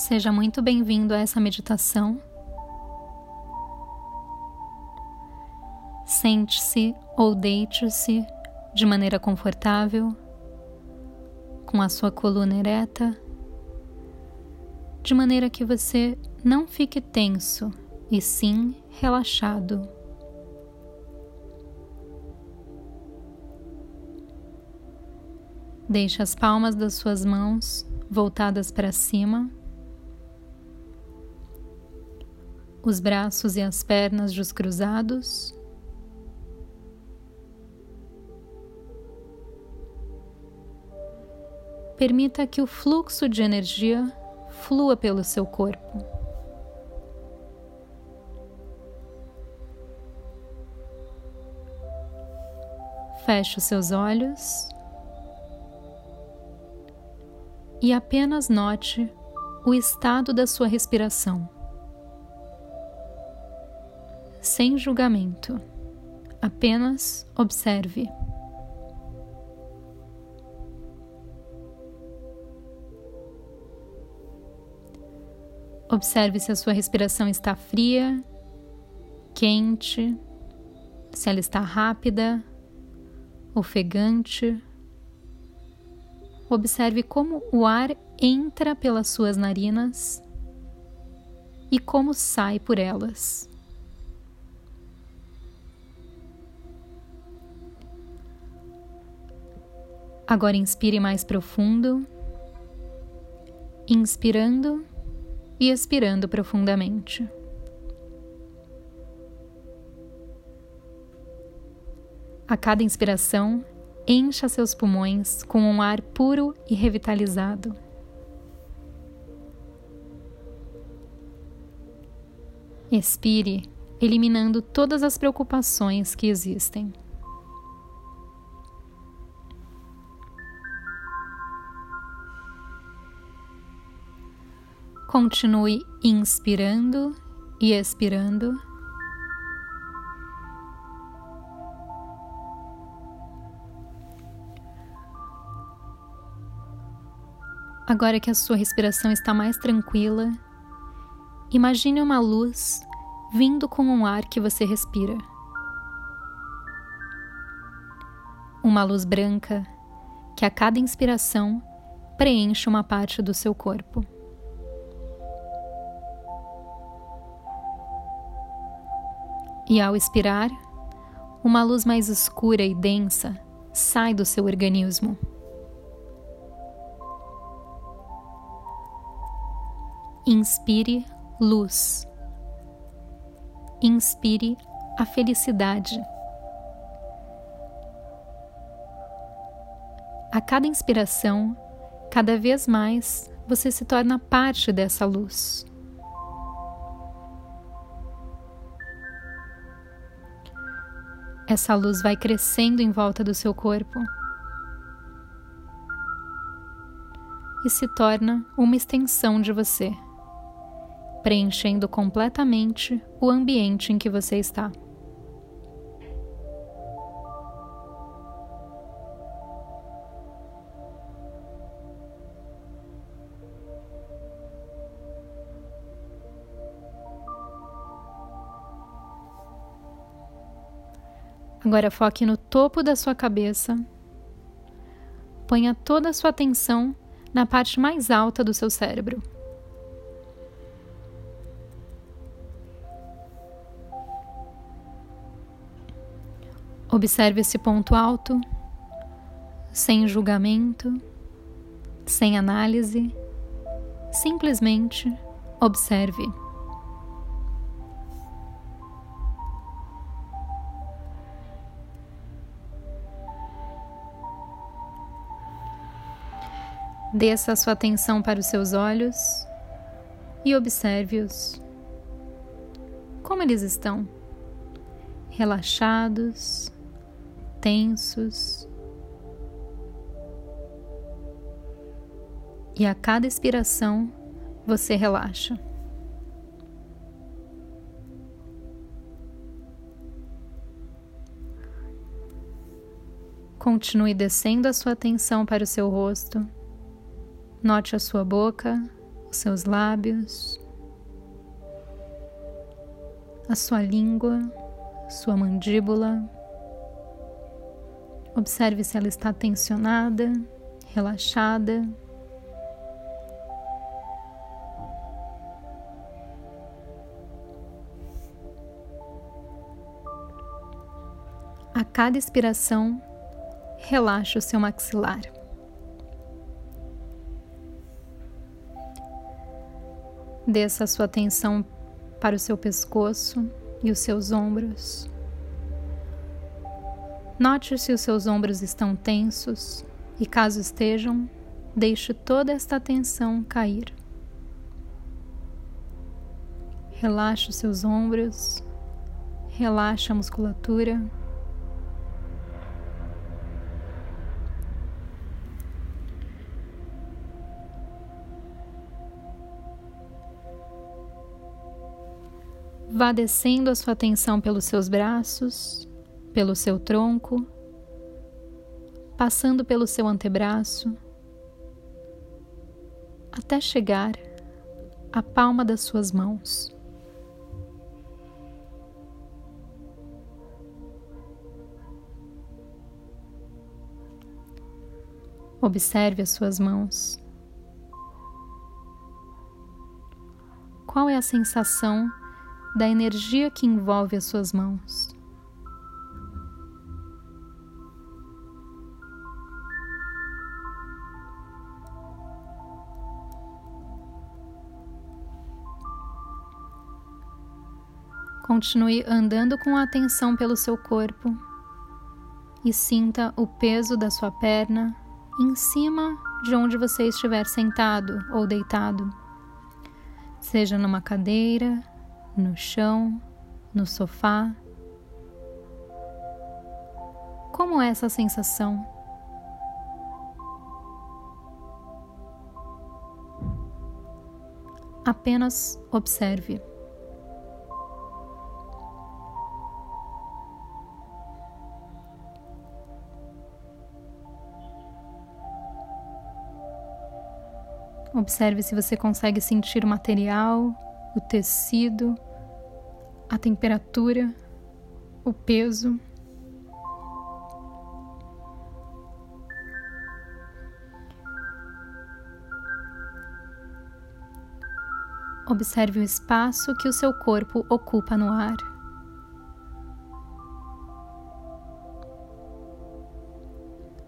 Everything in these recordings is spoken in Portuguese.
Seja muito bem-vindo a essa meditação. Sente-se ou deite-se de maneira confortável, com a sua coluna ereta, de maneira que você não fique tenso e sim relaxado. Deixe as palmas das suas mãos voltadas para cima, os braços e as pernas descruzados. Permita que o fluxo de energia flua pelo seu corpo. Feche os seus olhos e apenas note o estado da sua respiração. Sem julgamento, apenas observe. Observe se a sua respiração está fria, quente, se ela está rápida, ofegante. Observe como o ar entra pelas suas narinas e como sai por elas. Agora inspire mais profundo, inspirando e expirando profundamente. A cada inspiração, encha seus pulmões com um ar puro e revitalizado. Expire, eliminando todas as preocupações que existem. Continue inspirando e expirando. Agora que a sua respiração está mais tranquila, imagine uma luz vindo com o ar que você respira. Uma luz branca que a cada inspiração preenche uma parte do seu corpo. E ao expirar, uma luz mais escura e densa sai do seu organismo. Inspire luz. Inspire a felicidade. A cada inspiração, cada vez mais você se torna parte dessa luz. Essa luz vai crescendo em volta do seu corpo e se torna uma extensão de você, preenchendo completamente o ambiente em que você está. Agora foque no topo da sua cabeça. Ponha toda a sua atenção na parte mais alta do seu cérebro. Observe esse ponto alto, sem julgamento, sem análise, simplesmente observe. Desça a sua atenção para os seus olhos e observe-os. Como eles estão? Relaxados, tensos. E a cada expiração você relaxa. Continue descendo a sua atenção para o seu rosto Note a sua boca os seus lábios, a sua língua, sua mandíbula. Observe se ela está tensionada, relaxada. A cada expiração, relaxe o seu maxilar. Desça a sua atenção para o seu pescoço e os seus ombros. Note se os seus ombros estão tensos e, caso estejam, deixe toda esta tensão cair. Relaxe os seus ombros, relaxe a musculatura. Vá descendo a sua atenção pelos seus braços, pelo seu tronco, passando pelo seu antebraço, até chegar à palma das suas mãos. Observe as suas mãos. Qual é a sensação da energia que envolve as suas mãos. Continue andando com atenção pelo seu corpo e sinta o peso da sua perna em cima de onde você estiver sentado ou deitado, seja numa cadeira, no chão, no sofá. Como é essa sensação? Apenas observe. Observe se você consegue sentir o material o tecido, a temperatura, o peso. Observe o espaço que o seu corpo ocupa no ar.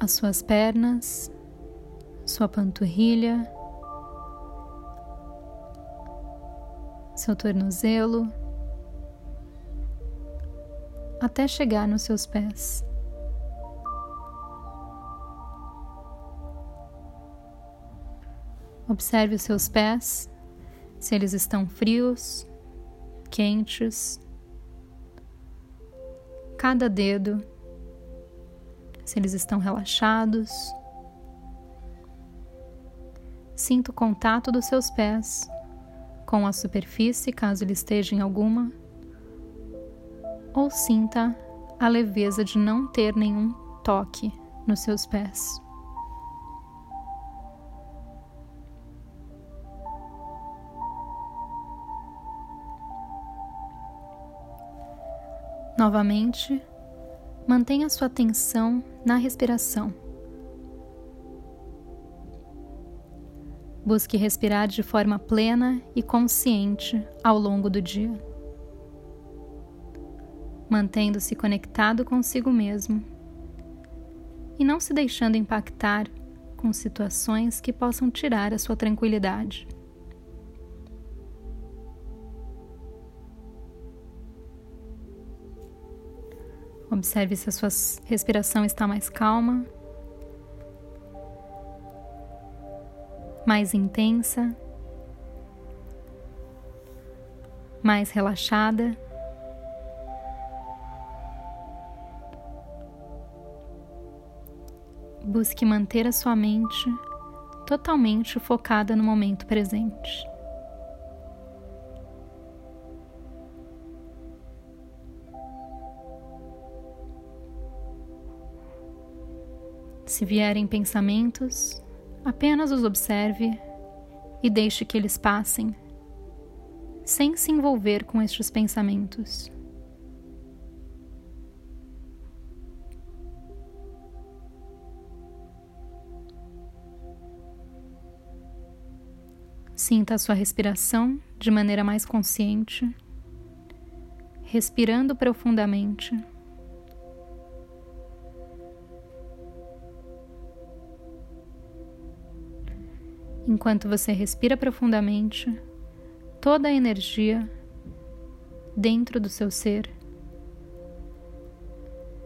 As suas pernas, sua panturrilha, seu tornozelo, até chegar nos seus pés. Observe os seus pés, se eles estão frios, quentes, cada dedo, se eles estão relaxados. Sinta o contato dos seus pés com a superfície, caso ele esteja em alguma, ou sinta a leveza de não ter nenhum toque nos seus pés. Novamente, mantenha sua atenção na respiração. Busque respirar de forma plena e consciente ao longo do dia, mantendo-se conectado consigo mesmo e não se deixando impactar com situações que possam tirar a sua tranquilidade. Observe se a sua respiração está mais calma mais intensa, mais relaxada. Busque manter a sua mente totalmente focada no momento presente. Se vierem pensamentos, Apenas os observe e deixe que eles passem, sem se envolver com estes pensamentos. Sinta a sua respiração de maneira mais consciente, respirando profundamente. Enquanto você respira profundamente, toda a energia dentro do seu ser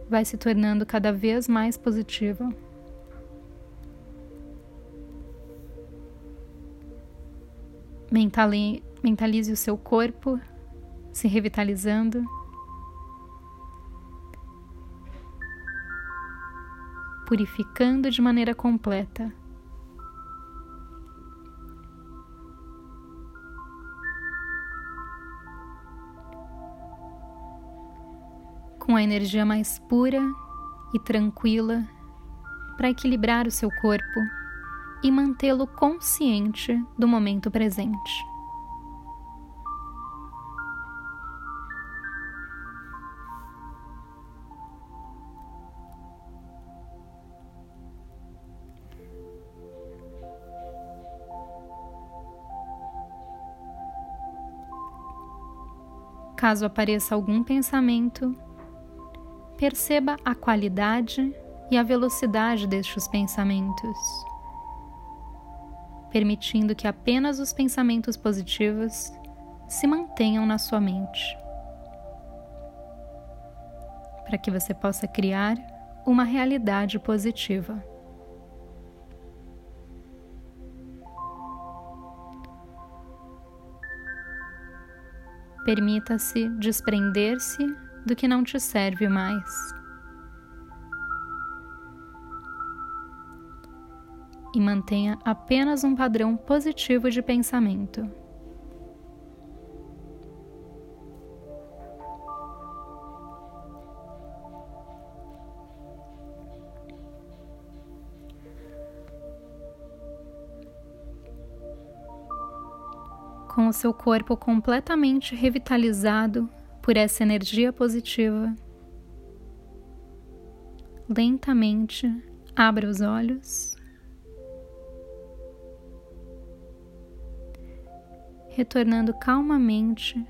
vai se tornando cada vez mais positiva. Mentalize o seu corpo se revitalizando. Purificando de maneira completa. Com a energia mais pura e tranquila para equilibrar o seu corpo e mantê-lo consciente do momento presente. Caso apareça algum pensamento, perceba a qualidade e a velocidade destes pensamentos permitindo que apenas os pensamentos positivos se mantenham na sua mente, para que você possa criar uma realidade positiva. Permita-se desprender-se do que não te serve mais. e mantenha apenas um padrão positivo de pensamento. Com o seu corpo completamente revitalizado por essa energia positiva, lentamente abra os olhos. retornando calmamente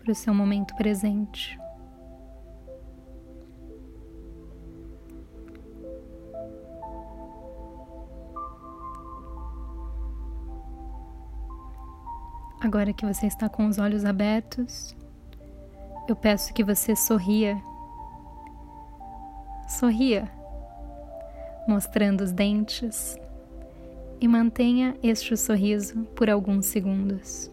para o seu momento presente. Agora que você está com os olhos abertos, eu peço que você sorria. Sorria, mostrando os dentes e mantenha este sorriso por alguns segundos.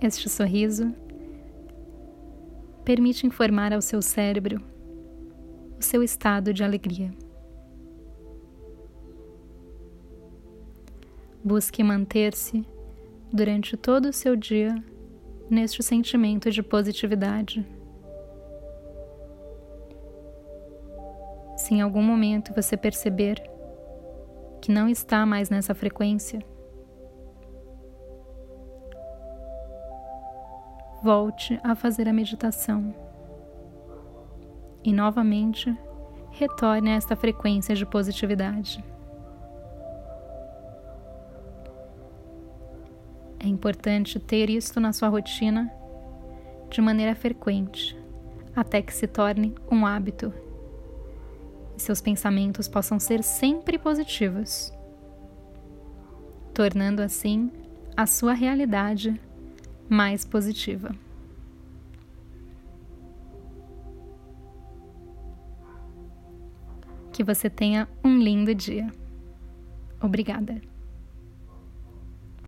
Este sorriso permite informar ao seu cérebro o seu estado de alegria. Busque manter-se durante todo o seu dia neste sentimento de positividade. Se em algum momento você perceber que não está mais nessa frequência, volte a fazer a meditação e novamente retorne a esta frequência de positividade. É importante ter isto na sua rotina de maneira frequente, até que se torne um hábito seus pensamentos possam ser sempre positivos, tornando assim a sua realidade mais positiva. Que você tenha um lindo dia. Obrigada.